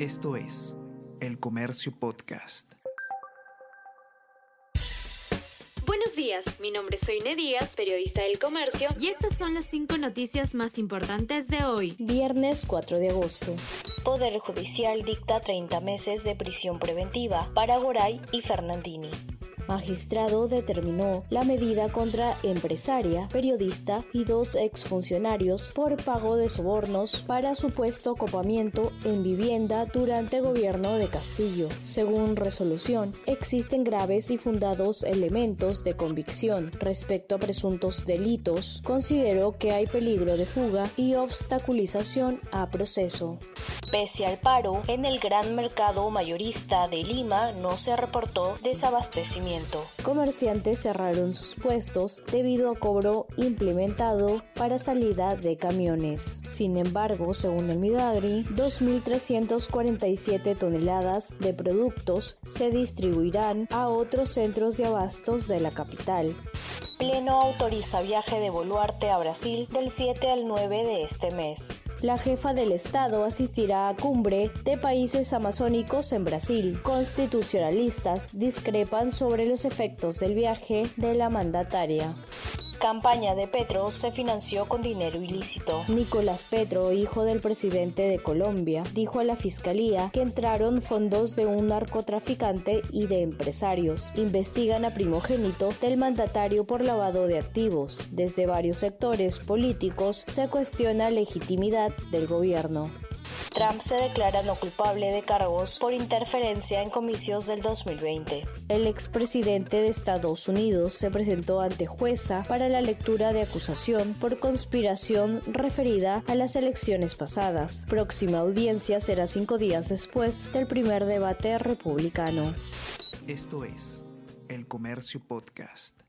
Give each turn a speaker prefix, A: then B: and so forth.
A: Esto es El Comercio Podcast.
B: Buenos días, mi nombre es Soine Díaz, periodista del Comercio,
C: y estas son las cinco noticias más importantes de hoy.
D: Viernes 4 de agosto. Poder Judicial dicta 30 meses de prisión preventiva para Goray y Fernandini. Magistrado determinó la medida contra empresaria, periodista y dos exfuncionarios por pago de sobornos para supuesto copamiento en vivienda durante gobierno de Castillo. Según resolución, existen graves y fundados elementos de convicción respecto a presuntos delitos. Consideró que hay peligro de fuga y obstaculización a proceso. Pese al paro, en el gran mercado mayorista de Lima no se reportó desabastecimiento. Comerciantes cerraron sus puestos debido a cobro implementado para salida de camiones. Sin embargo, según el Midagri, 2.347 toneladas de productos se distribuirán a otros centros de abastos de la capital. Pleno autoriza viaje de Boluarte a Brasil del 7 al 9 de este mes la jefa del Estado asistirá a cumbre de países amazónicos en Brasil. Constitucionalistas discrepan sobre los efectos del viaje de la mandataria campaña de Petro se financió con dinero ilícito. Nicolás Petro, hijo del presidente de Colombia, dijo a la fiscalía que entraron fondos de un narcotraficante y de empresarios. Investigan a primogénito del mandatario por lavado de activos. Desde varios sectores políticos se cuestiona legitimidad del gobierno. Trump se declara no culpable de cargos por interferencia en comicios del 2020. El expresidente de Estados Unidos se presentó ante jueza para la lectura de acusación por conspiración referida a las elecciones pasadas. Próxima audiencia será cinco días después del primer debate republicano.
A: Esto es El Comercio Podcast.